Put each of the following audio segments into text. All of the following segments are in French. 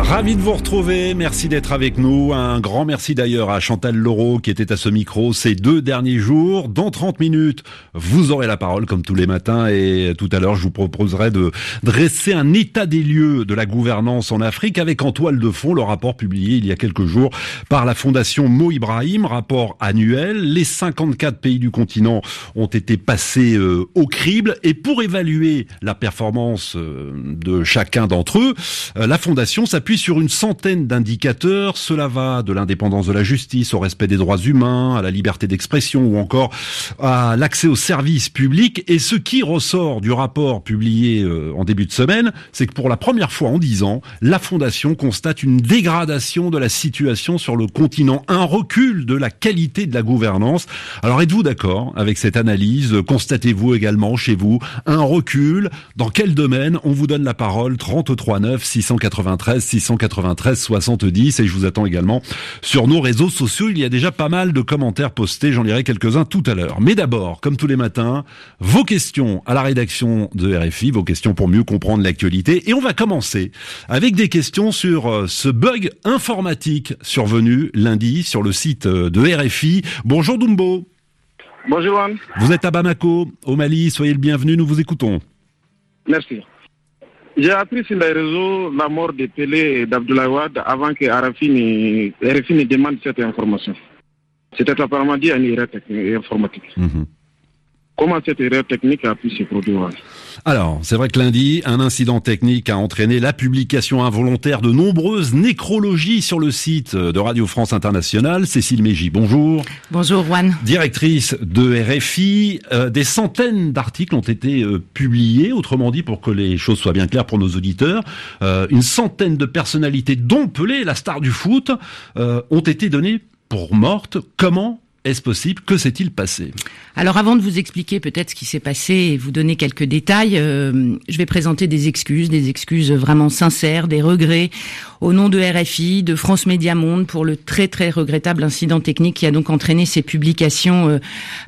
Ravi de vous retrouver, merci d'être avec nous. Un grand merci d'ailleurs à Chantal Laureau qui était à ce micro ces deux derniers jours. Dans 30 minutes, vous aurez la parole comme tous les matins et tout à l'heure je vous proposerai de dresser un état des lieux de la gouvernance en Afrique avec en toile de fond le rapport publié il y a quelques jours par la fondation Mo Ibrahim, rapport annuel. Les 54 pays du continent ont été passés euh, au crible et pour évaluer la performance euh, de chacun d'entre eux, euh, la fondation s'appuie puis sur une centaine d'indicateurs. Cela va de l'indépendance de la justice au respect des droits humains, à la liberté d'expression ou encore à l'accès aux services publics. Et ce qui ressort du rapport publié euh, en début de semaine, c'est que pour la première fois en dix ans, la Fondation constate une dégradation de la situation sur le continent, un recul de la qualité de la gouvernance. Alors êtes-vous d'accord avec cette analyse? Constatez-vous également chez vous un recul? Dans quel domaine? On vous donne la parole 33 9 693 693 70 et je vous attends également sur nos réseaux sociaux. Il y a déjà pas mal de commentaires postés, j'en lirai quelques-uns tout à l'heure. Mais d'abord, comme tous les matins, vos questions à la rédaction de RFI, vos questions pour mieux comprendre l'actualité. Et on va commencer avec des questions sur euh, ce bug informatique survenu lundi sur le site euh, de RFI. Bonjour Dumbo. Bonjour Anne. Vous êtes à Bamako, au Mali, soyez le bienvenu, nous vous écoutons. Merci. J'ai appris sur les réseaux la mort de Pelé et d'Abdoulaye Wade avant que RFI ne, demande cette information. C'était apparemment dit à une informatique. Mhm. Comment cette erreur technique a pu se produire Alors, c'est vrai que lundi, un incident technique a entraîné la publication involontaire de nombreuses nécrologies sur le site de Radio France Internationale. Cécile Mégy, bonjour. Bonjour Juan. Directrice de RFI, euh, des centaines d'articles ont été euh, publiés, autrement dit pour que les choses soient bien claires pour nos auditeurs, euh, une centaine de personnalités, dont Pelé, la star du foot, ont été données pour mortes. Comment est-ce possible Que s'est-il passé Alors avant de vous expliquer peut-être ce qui s'est passé et vous donner quelques détails, euh, je vais présenter des excuses, des excuses vraiment sincères, des regrets au nom de RFI, de France Média Monde pour le très très regrettable incident technique qui a donc entraîné ces publications euh,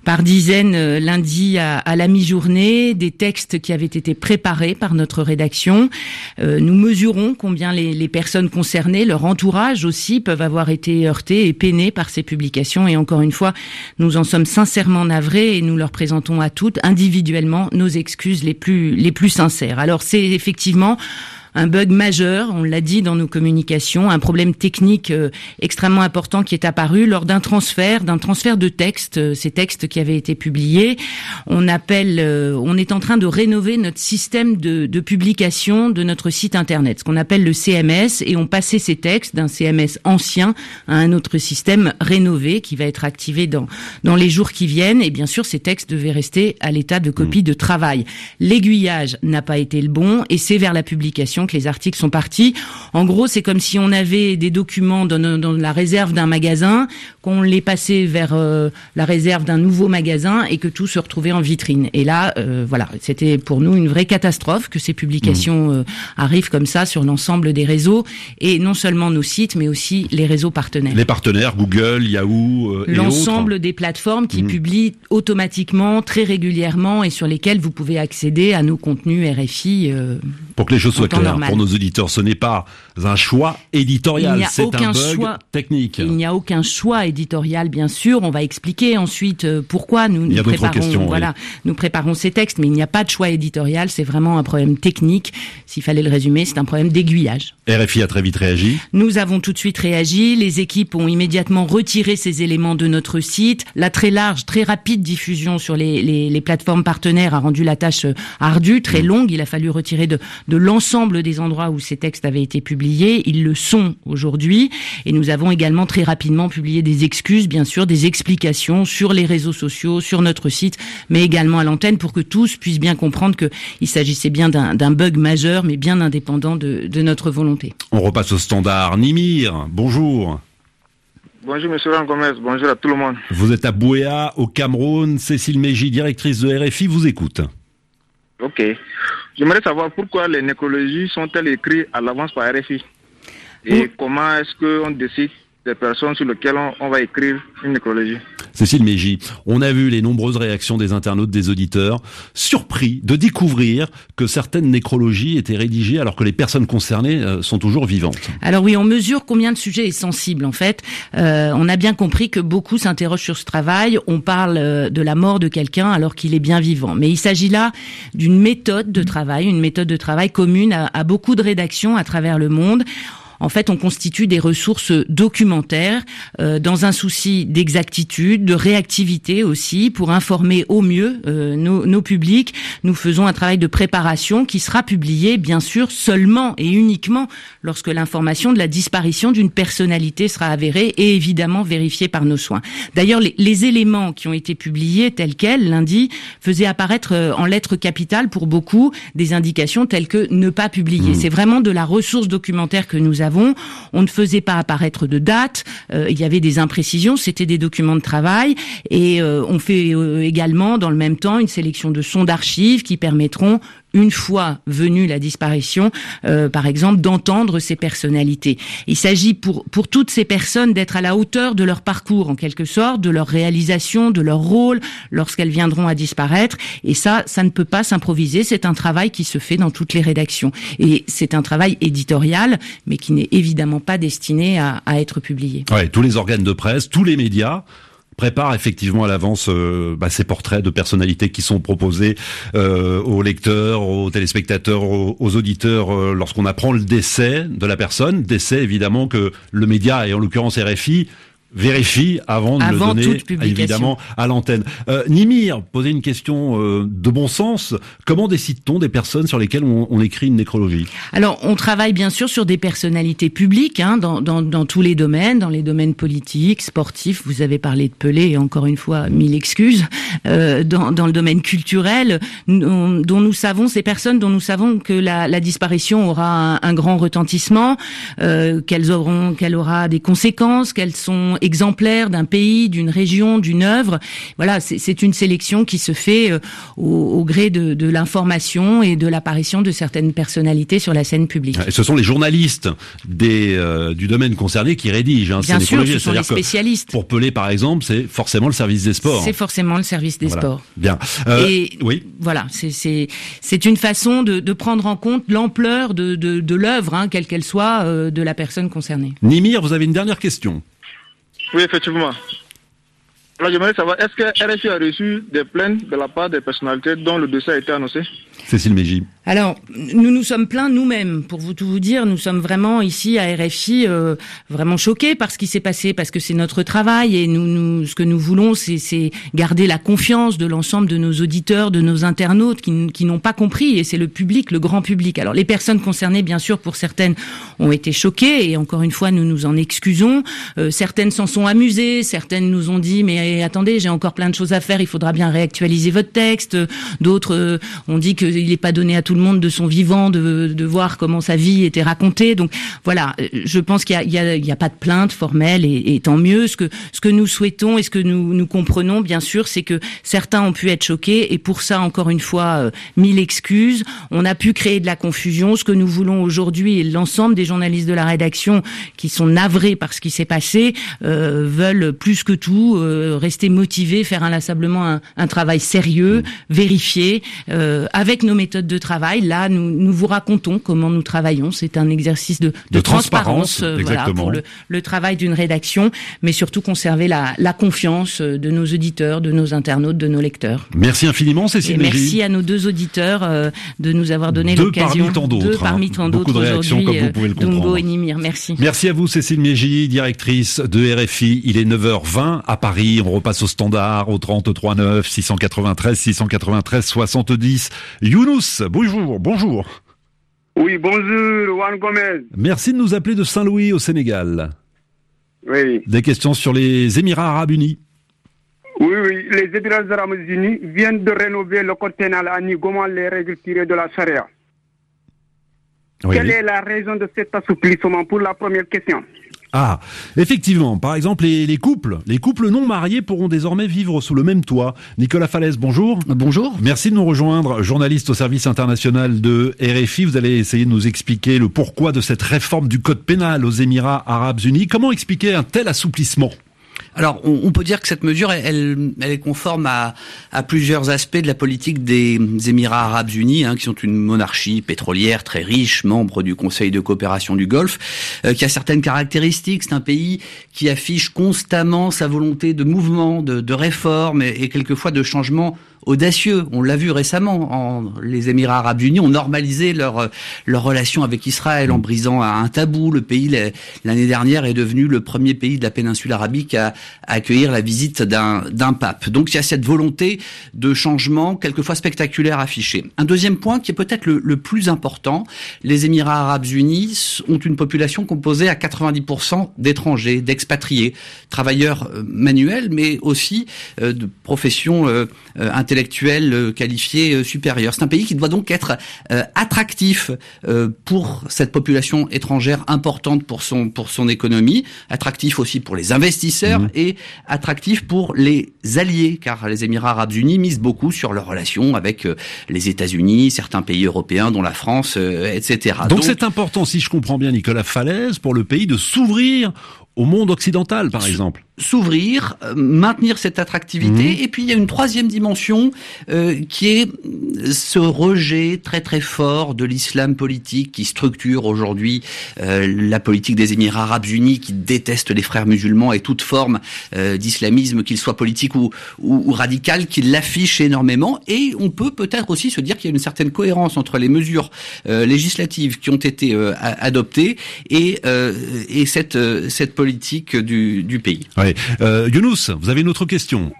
par dizaines euh, lundi à, la mi-journée, des textes qui avaient été préparés par notre rédaction. nous mesurons combien les, les personnes concernées, leur entourage aussi, peuvent avoir été heurtés et peinés par ces publications et encore une fois nous en sommes sincèrement navrés et nous leur présentons à toutes individuellement nos excuses les plus les plus sincères. Alors c'est effectivement un bug majeur, on l'a dit dans nos communications, un problème technique euh, extrêmement important qui est apparu lors d'un transfert, d'un transfert de textes, euh, ces textes qui avaient été publiés. On appelle, euh, on est en train de rénover notre système de, de, publication de notre site internet, ce qu'on appelle le CMS, et on passait ces textes d'un CMS ancien à un autre système rénové qui va être activé dans dans les jours qui viennent. Et bien sûr, ces textes devaient rester à l'état de copie mmh. de travail. L'aiguillage n'a pas été le bon, et c'est vers la publication que les articles sont partis. En gros, c'est comme si on avait des documents dans, la réserve d'un magasin, qu'on les passait vers euh, la réserve d'un nouveau magasin et que tout se retrouvait en vitrine. Et là, euh, voilà, c'était pour nous une vraie catastrophe que ces publications mmh. euh, arrivent comme ça sur l'ensemble des réseaux et non seulement nos sites, mais aussi les réseaux partenaires. Les partenaires, Google, Yahoo, l'ensemble des plateformes qui mmh. publient automatiquement, très régulièrement et sur lesquelles vous pouvez accéder à nos contenus RFI. pour que les choses soient claires pour nos auditeurs. Ce n'est pas un choix éditorial, c'est un bug choix, technique. Il n'y a aucun choix éditorial, bien sûr. On va expliquer ensuite euh, pourquoi nous, nous préparons, voilà, nous préparons ces textes, mais il n'y a pas de choix éditorial. C'est vraiment un problème technique. S'il fallait le résumer, c'est un problème d'aiguillage. RFI a très vite réagi. Nous avons tout de suite réagi. Les équipes ont immédiatement retiré ces éléments de notre site. La très large, très rapide diffusion sur les, les, les plateformes partenaires a rendu la tâche euh, ardue, très mmh. longue. Il a fallu retirer de, de l'ensemble des endroits où ces textes avaient été publiés. Ils le sont aujourd'hui. Et nous avons également très rapidement publié des excuses, bien sûr, des explications sur les réseaux sociaux, sur notre site, mais également à l'antenne pour que tous puissent bien comprendre qu'il s'agissait bien d'un bug majeur, mais bien indépendant de, de notre volonté. On repasse au standard. Nimir, bonjour. Bonjour Monsieur Gomez, bonjour à tout le monde. Vous êtes à Bouéa, au Cameroun. Cécile Mégy, directrice de RFI, vous écoute. Ok. J'aimerais savoir pourquoi les nécrologies sont-elles écrites à l'avance par RFI Et comment est-ce qu'on décide des personnes sur lesquelles on, va écrire une nécrologie. Cécile Mégy, on a vu les nombreuses réactions des internautes, des auditeurs, surpris de découvrir que certaines nécrologies étaient rédigées alors que les personnes concernées euh, sont toujours vivantes. Alors oui, on mesure combien de sujets est sensible en fait. Euh, on a bien compris que beaucoup s'interrogent sur ce travail. On parle euh, de la mort de quelqu'un alors qu'il est bien vivant. Mais il s'agit là d'une méthode de travail, une méthode de travail commune à beaucoup de rédactions à travers le monde en fait, on constitue des ressources documentaires euh, dans un souci d'exactitude, de réactivité aussi, pour informer au mieux euh, nos, nos, publics. Nous faisons un travail de préparation qui sera publié, bien sûr, seulement et uniquement lorsque l'information de la disparition d'une personnalité sera avérée et évidemment vérifiée par nos soins. D'ailleurs, les, les, éléments qui ont été publiés tels quels lundi faisaient apparaître euh, en lettres capitales pour beaucoup des indications telles que ne pas publier. Mmh. C'est vraiment de la ressource documentaire que nous avons on ne faisait pas apparaître de date. Euh, il y avait des imprécisions. C'était des documents de travail. Et euh, on fait euh, également, dans le même temps, une sélection de sons d'archives qui permettront une fois venue la disparition, euh, par exemple, d'entendre ces personnalités. Il s'agit pour, pour toutes ces personnes d'être à la hauteur de leur parcours, en quelque sorte, de leur réalisation, de leur rôle, lorsqu'elles viendront à disparaître. Et ça, ça ne peut pas s'improviser. C'est un travail qui se fait dans toutes les rédactions. Et c'est un travail éditorial, mais qui n'est évidemment pas destiné à, à être publié. Ouais, tous les organes de presse, tous les médias prépare effectivement à l'avance euh, bah, ces portraits de personnalités qui sont proposés euh, aux lecteurs, aux téléspectateurs, aux, auditeurs euh, lorsqu'on apprend le décès de la personne. Décès évidemment que le média, et en l'occurrence RFI, vérifie avant de le donner évidemment à l'antenne. Euh, Nimir posait une question euh, de bon sens. Comment décide-t-on des personnes sur lesquelles on, on, écrit une nécrologie? Alors, on travaille bien sûr sur des personnalités publiques hein, dans, dans, dans, tous les domaines, dans les domaines politiques, sportifs. Vous avez parlé de Pelé et encore une fois mille excuses. Euh, dans, dans, le domaine culturel, dont nous savons ces personnes dont nous savons que la, la disparition aura un, un grand retentissement, euh, qu'elles auront, qu'elle aura des conséquences, qu'elles sont exemplaire d'un pays, d'une région, d'une œuvre. Voilà, c'est une sélection qui se fait euh, au, gré de, l'information et de l'apparition de certaines personnalités sur la scène publique. Et ce sont les journalistes des, euh, du domaine concerné qui rédigent. Hein, Bien sûr, ce sont les spécialistes. Pour Pelé, par exemple, c'est forcément le service des sports. C'est forcément le service des sports. Bien. Euh, et oui. Voilà, c'est une façon de, de, prendre en compte l'ampleur de, de, de l'œuvre, hein, quelle qu'elle soit, de la personne concernée. Nimir, vous avez une dernière question. Oui, effectivement. Alors, j'aimerais savoir, est-ce que RFI a reçu des plaintes de la part des personnalités dont le dossier a été annoncé? Cécile Mégy. Alors, nous nous sommes plaints nous-mêmes, pour vous tout vous dire. Nous sommes vraiment ici à RFI euh, vraiment choqués par ce qui s'est passé, parce que c'est notre travail et nous, nous ce que nous voulons, c'est garder la confiance de l'ensemble de nos auditeurs, de nos internautes qui, qui n'ont pas compris, et c'est le public, le grand public. Alors, les personnes concernées, bien sûr, pour certaines, ont été choquées, et encore une fois, nous nous en excusons. Euh, certaines s'en sont amusées, certaines nous ont dit, mais attendez, j'ai encore plein de choses à faire, il faudra bien réactualiser votre texte. D'autres euh, ont dit que il n'est pas donné à tout le monde de son vivant de, de, voir comment sa vie était racontée. Donc voilà, je pense qu'il n'y a, a, a, pas de plainte formelle et, et, tant mieux. Ce que, ce que nous souhaitons et ce que nous, nous comprenons, bien sûr, c'est que certains ont pu être choqués et pour ça, encore une fois, euh, mille excuses. On a pu créer de la confusion. Ce que nous voulons aujourd'hui et l'ensemble des journalistes de la rédaction qui sont navrés par ce qui s'est passé euh, veulent plus que tout euh, rester motivés, faire inlassablement un, un travail sérieux, vérifié, euh, avec nos méthodes de travail. Là, nous, nous vous racontons comment nous travaillons. C'est un exercice de, de, transparence, euh, voilà, pour le, le travail d'une rédaction, mais surtout conserver la, la, confiance euh, de nos auditeurs, de nos internautes, de nos lecteurs. Merci infiniment, Cécile. Et merci à nos deux auditeurs euh, de nous avoir donné l'occasion. Parmi tant d'autres. Deux parmi tant d'autres aujourd'hui. Dungo et Nimir. Merci. Merci à vous, Cécile Mégy, directrice de RFI. Il est 9h20 à Paris. On repasse au standard au 33 9 693 693 70. Younous, bonjour, bonjour. Oui, bonjour, Juan Gomez. Merci de nous appeler de Saint-Louis au Sénégal. Oui. Des questions sur les Émirats Arabes Unis. Oui, oui, les Émirats Arabes Unis viennent de rénover le code pénal à Comment les règles tirées de la charia. Quelle est la raison de cet assouplissement pour la première question? Ah, effectivement. Par exemple, les, les, couples, les couples non mariés pourront désormais vivre sous le même toit. Nicolas Falaise, bonjour. Bonjour. Merci de nous rejoindre, journaliste au service international de RFI. Vous allez essayer de nous expliquer le pourquoi de cette réforme du code pénal aux Émirats Arabes Unis. Comment expliquer un tel assouplissement? Alors, on, peut dire que cette mesure, elle, elle est conforme à, à, plusieurs aspects de la politique des Émirats arabes unis, hein, qui sont une monarchie pétrolière très riche, membre du Conseil de coopération du Golfe, euh, qui a certaines caractéristiques. C'est un pays qui affiche constamment sa volonté de mouvement, de, de réforme et quelquefois de changement audacieux. On l'a vu récemment. En, les Émirats arabes unis ont normalisé leur, leur relation avec Israël en brisant un tabou. Le pays, l'année dernière, est devenu le premier pays de la péninsule arabique à, accueillir la visite d'un pape. Donc il y a cette volonté de changement, quelquefois spectaculaire, affichée. Un deuxième point qui est peut-être le, le, plus important, les Émirats arabes unis ont une population composée à 90% d'étrangers, d'expatriés, travailleurs euh, manuels, mais aussi euh, de professions euh, intellectuels euh, qualifiés euh, supérieurs. C'est un pays qui doit donc être euh, attractif pour cette population étrangère importante pour son pour son économie, attractif aussi pour les investisseurs mmh. et attractif pour les alliés, car les Émirats arabes unis misent beaucoup sur leurs relations avec les États-Unis, certains pays européens, dont la France, etc. Donc, donc c'est important, si je comprends bien, Nicolas Falaise, pour le pays de s'ouvrir au monde occidental, par exemple s'ouvrir, euh, maintenir cette attractivité. Mmh. Et puis il y a une troisième dimension euh, qui est ce rejet très très fort de l'islam politique qui structure aujourd'hui euh, la politique des Émirats arabes unis, qui déteste les frères musulmans et toute forme euh, d'islamisme, qu'il soit politique ou, ou, ou radical, qui l'affiche énormément. Et on peut peut-être aussi se dire qu'il y a une certaine cohérence entre les mesures euh, législatives qui ont été adoptées et, et cette, cette politique du, du pays. Ouais. Euh, Younous, vous avez une autre question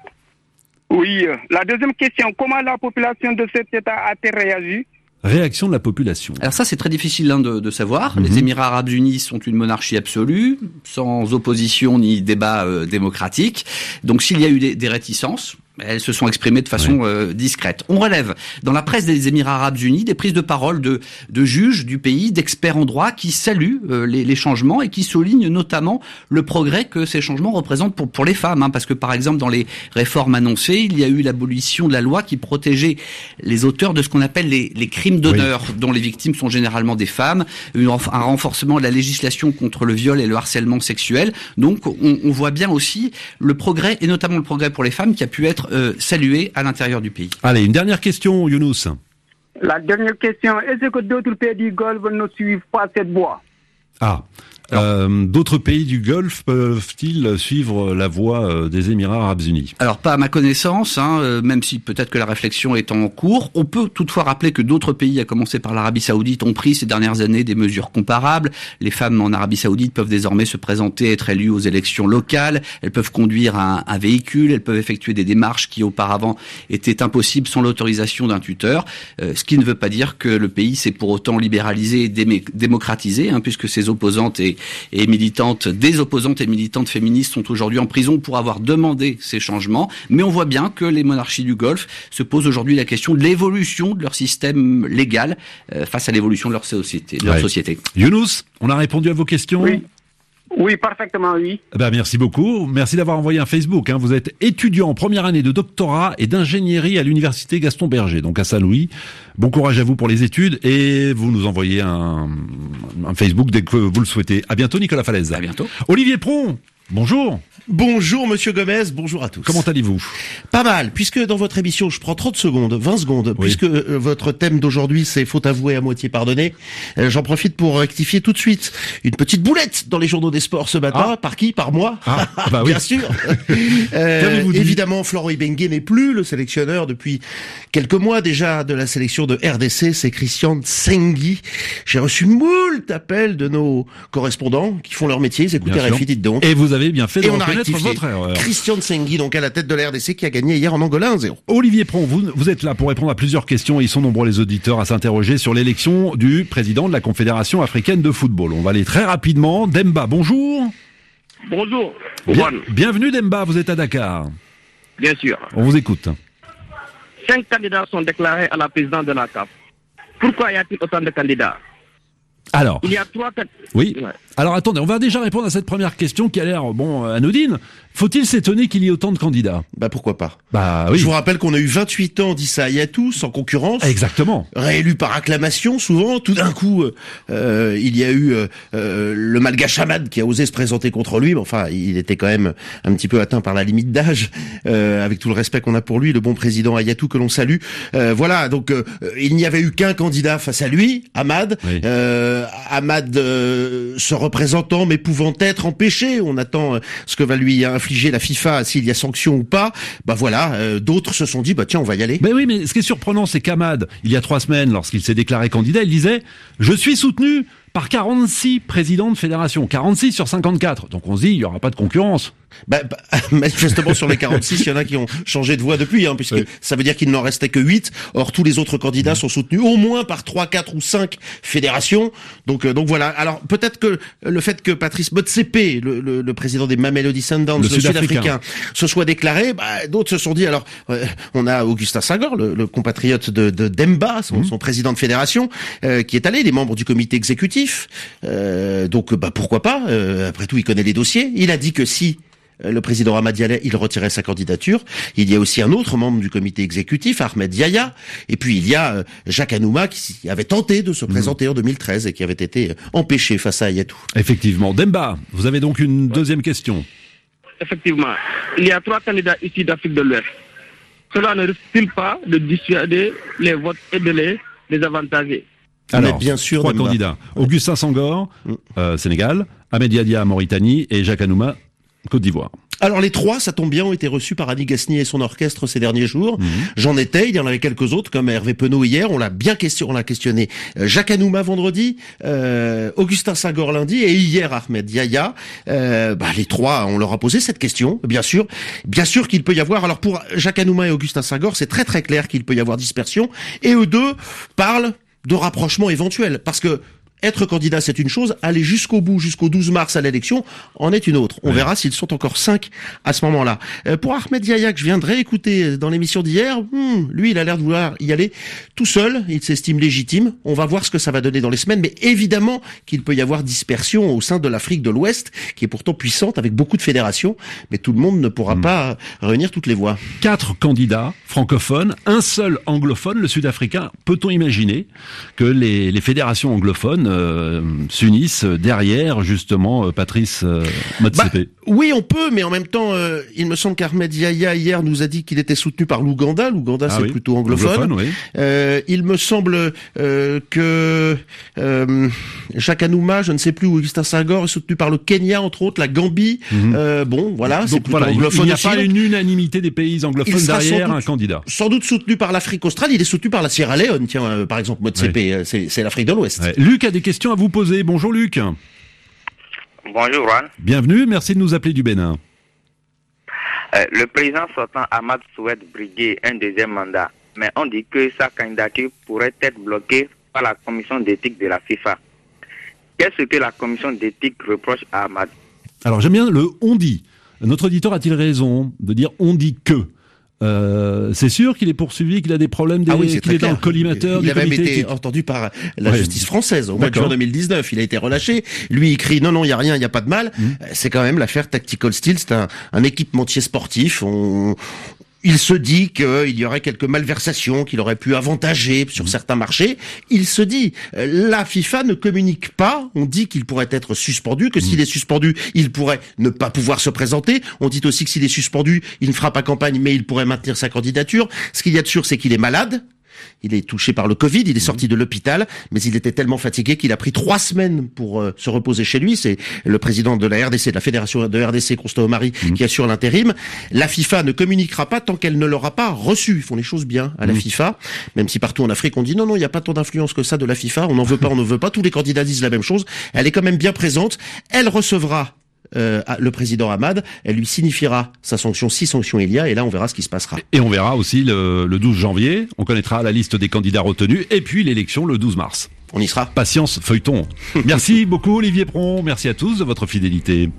Oui, la deuxième question, comment la population de cet État a-t-elle réagi Réaction de la population. Alors ça, c'est très difficile hein, de, de, savoir. Mm -hmm. Les Émirats arabes unis sont une monarchie absolue, sans opposition ni débat euh, démocratique. Donc s'il y a eu des, des réticences, elles se sont exprimées de façon oui. euh, discrète. On relève dans la presse des Émirats arabes unis des prises de parole de, de juges du pays, d'experts en droit qui saluent euh, les, les, changements et qui soulignent notamment le progrès que ces changements représentent pour, pour les femmes. Hein, parce que par exemple, dans les réformes annoncées, il y a eu l'abolition de la loi qui protégeait les auteurs de ce qu'on appelle les, les crimes d'honneur, oui. dont les victimes sont généralement des femmes, une, un renforcement de la législation contre le viol et le harcèlement sexuel. Donc on, on voit bien aussi le progrès, et notamment le progrès pour les femmes, qui a pu être euh, salué à l'intérieur du pays. Allez, une dernière question, Younous. La dernière question, est-ce que d'autres pays du Golfe ne suivent pas cette voie? Ah, euh, D'autres pays du Golfe peuvent-ils suivre la voie euh, des Émirats arabes unis? Alors pas à ma connaissance, hein, euh, même si peut-être que la réflexion est en cours. On peut toutefois rappeler que d'autres pays, à commencer par l'Arabie saoudite, ont pris ces dernières années des mesures comparables. Les femmes en Arabie saoudite peuvent désormais se présenter, être élues aux élections locales. Elles peuvent conduire un, un véhicule, elles peuvent effectuer des démarches qui auparavant étaient impossibles sans l'autorisation d'un tuteur. Euh, ce qui ne veut pas dire que le pays s'est pour autant libéralisé et démocratisé, hein, puisque ses opposantes et et militantes, des opposantes et militantes féministes sont aujourd'hui en prison pour avoir demandé ces changements. Mais on voit bien que les monarchies du Golfe se posent aujourd'hui la question de l'évolution de leur système légal euh, face à l'évolution de leur société. De leur ouais. société. Younous, on a répondu à vos questions oui. Oui, parfaitement, oui. Ben, merci beaucoup. Merci d'avoir envoyé un Facebook. Hein. Vous êtes étudiant en première année de doctorat et d'ingénierie à l'université Gaston Berger, donc à Saint-Louis. Bon courage à vous pour les études et vous nous envoyez un, un Facebook dès que vous le souhaitez. À bientôt, Nicolas Falaise. À bientôt. Olivier Pron, bonjour. Bonjour Monsieur Gomez, bonjour à tous. Comment allez-vous? Pas mal, puisque dans votre émission, je prends 30 secondes, 20 secondes, oui. puisque euh, votre thème d'aujourd'hui c'est faute avouée à moitié pardonnée. Euh, J'en profite pour rectifier tout de suite une petite boulette dans les journaux des sports ce matin. Ah. Par qui? Par moi ah, bah oui. Bien sûr. euh, évidemment, Florent Ibengue n'est plus le sélectionneur depuis quelques mois déjà de la sélection de RDC, c'est Christian Tsengui. J'ai reçu moult appels de nos correspondants qui font leur métier, ils écoutent RFI, dites donc. Et vous avez bien fait de Et on a votre erreur. Christian Tsengui, donc à la tête de la RDC, qui a gagné hier en Angola 1-0. Olivier Pron, vous, vous êtes là pour répondre à plusieurs questions. Ils sont nombreux les auditeurs à s'interroger sur l'élection du président de la Confédération africaine de football. On va aller très rapidement. Demba, bonjour. Bonjour. Bien, bienvenue Demba, vous êtes à Dakar. Bien sûr. On vous écoute. Cinq candidats sont déclarés à la présidence de la CAF. Pourquoi y a-t-il autant de candidats? Alors, il y a trois. Oui. Ouais. Alors attendez, on va déjà répondre à cette première question qui a l'air bon anodine. Faut-il s'étonner qu'il y ait autant de candidats? Bah pourquoi pas? Bah oui. Je vous rappelle qu'on a eu 28 ans d'Issa Ayatou sans concurrence. Exactement. Réélu par acclamation souvent. Tout d'un coup, euh, il y a eu euh, euh, le malgache Hamad qui a osé se présenter contre lui. Mais enfin, il était quand même un petit peu atteint par la limite d'âge. Euh, avec tout le respect qu'on a pour lui, le bon président Ayatou que l'on salue. Euh, voilà, donc il n'y avait eu qu'un candidat face à lui, Hamad. Oui. Hamad se représentant mais pouvant être empêché. On attend ce que va lui infliger la FIFA s'il y a sanction ou pas. Bah voilà, euh, d'autres se sont dit bah tiens on va y aller. Mais oui, mais ce qui est surprenant, c'est qu'Ahmad, il y a trois semaines, lorsqu'il s'est déclaré candidat, il disait je suis soutenu par 46 présidents de fédération, 46 sur 54. Donc on se dit, il n'y aura pas de concurrence. Bah, bah, manifestement sur les 46, il y en a qui ont changé de voix depuis, hein, puisque ça veut dire qu'il n'en restait que 8. Or tous les autres candidats sont soutenus au moins par 3, 4 ou 5 fédérations. Donc euh, donc voilà. Alors peut-être que le fait que Patrice Motsepe, le, le, le, président des Mamelody Sundowns, le, le Sud-Africain, se soit déclaré, bah, d'autres se sont dit. Alors euh, on a Augustin Sagor, le, compatriote de, de Demba, son, mmh. son, président de fédération, euh, qui est allé, des membres du comité exécutif euh, donc bah pourquoi pas euh, Après tout, il connaît les dossiers. Il a dit que si le président Ahmad il retirait sa candidature. Il y a aussi un autre membre du comité exécutif, Ahmed Yaya. Et puis il y a Jacques Anouma qui avait tenté de se présenter en 2013 et qui avait été empêché face à Ayatou. Effectivement. Demba, vous avez donc une deuxième question. Effectivement. Il y a trois candidats ici d'Afrique de l'Ouest. Cela ne risque-t-il pas de dissuader les votes et de les désavantager? Alors, bien sûr, trois candidats. Augustin Sangor, mm. euh, Sénégal, Ahmed Yadia, Mauritanie et Jacques Anouma, Côte d'Ivoire. Alors les trois, ça tombe bien, ont été reçus par Annie Gasnier et son orchestre ces derniers jours. Mhm. J'en étais, il y en avait quelques autres comme Hervé Penaud hier. On l'a bien question, on l'a questionné. Euh, Jacques Anouma vendredi, euh, Augustin Sagor lundi et hier Ahmed Yaya. Euh, bah, les trois, on leur a posé cette question, bien sûr. Bien sûr qu'il peut y avoir. Alors pour Jacques Anouma et Augustin Sagor, c'est très très clair qu'il peut y avoir dispersion. Et eux deux parlent de rapprochement éventuel. Parce que être candidat, c'est une chose. Aller jusqu'au bout, jusqu'au 12 mars à l'élection, en est une autre. On verra s'ils sont encore cinq à ce moment-là. Euh, pour Ahmed Yaya, que je viendrai écouter dans l'émission d'hier, hmm, lui, il a l'air de vouloir y aller tout seul. Il s'estime légitime. On va voir ce que ça va donner dans les semaines. Mais évidemment qu'il peut y avoir dispersion au sein de l'Afrique de l'Ouest, qui est pourtant puissante, avec beaucoup de fédérations. Mais tout le monde ne pourra hmm. pas réunir toutes les voix. Quatre candidats francophones, un seul anglophone, le Sud-Africain. Peut-on imaginer que les, les fédérations anglophones euh, s'unissent derrière justement euh, Patrice euh. Bah, oui, on peut, mais en même temps, il me semble qu'Ahmed Yahya hier nous a dit qu'il était soutenu par l'Ouganda. L'Ouganda, ah c'est plutôt anglophone. il me semble que Jacques Anouma, je ne sais plus, où Augustin Sagor est soutenu par le Kenya, entre autres, la Gambie. Mhm. bon, voilà, c'est plutôt anglophone. Il n'y a pas une unanimité des pays anglophones derrière un candidat. Sans doute soutenu par l'Afrique australe, il est soutenu par la Sierra Leone. Tiens, par exemple, Motsepe, c'est l'Afrique de l'Ouest. Luc a des questions à vous poser. Bonjour Luc. Bonjour Juan. Bienvenue, merci de nous appeler du Bénin. Euh, le président sortant Ahmad souhaite briguer un deuxième mandat, mais on dit que sa candidature pourrait être bloquée par la commission d'éthique de la FIFA. Qu'est-ce que la commission d'éthique reproche à Ahmad? Alors j'aime bien le on dit. Notre auditeur a-t-il raison de dire on dit que? Euh, c'est sûr qu'il est poursuivi, qu'il a des problèmes, des, ah oui, qu'il est dans le collimateur. Il a même été entendu par la justice française au mois de juin 2019. Il a été relâché. Lui, il crie non, non, il y a rien, il y a pas de mal. Mmh. C'est quand même l'affaire Tactical Steel. C'est un, un équipementier sportif. On, il se dit qu'il y aurait quelques malversations, qu'il aurait pu avantager sur mmh. certains marchés. Il se dit, la FIFA ne communique pas. On dit qu'il pourrait être suspendu, que s'il mmh. est suspendu, il pourrait ne pas pouvoir se présenter. On dit aussi que s'il est suspendu, il ne fera pas campagne, mais il pourrait maintenir sa candidature. Ce qu'il y a de sûr, c'est qu'il est malade. Il est touché par le Covid, il est sorti de l'hôpital, mais il était tellement fatigué qu'il a pris trois semaines pour euh, se reposer chez lui. C'est le président de la RDC, de la fédération de RDC, Constant Omari, mmh. qui assure l'intérim. La FIFA ne communiquera pas tant qu'elle ne l'aura pas reçu. Ils font les choses bien à la mmh. FIFA, même si partout en Afrique on dit non, non, il n'y a pas tant d'influence que ça de la FIFA. On n'en veut pas, on ne veut pas. Tous les candidats disent la même chose. Elle est quand même bien présente. Elle recevra euh, le président Ahmad, elle lui signifiera sa sanction si sanction il y a, et là on verra ce qui se passera. Et on verra aussi le, le 12 janvier, on connaîtra la liste des candidats retenus, et puis l'élection le 12 mars. On y sera. Patience, feuilleton. Merci beaucoup Olivier Pron, merci à tous de votre fidélité.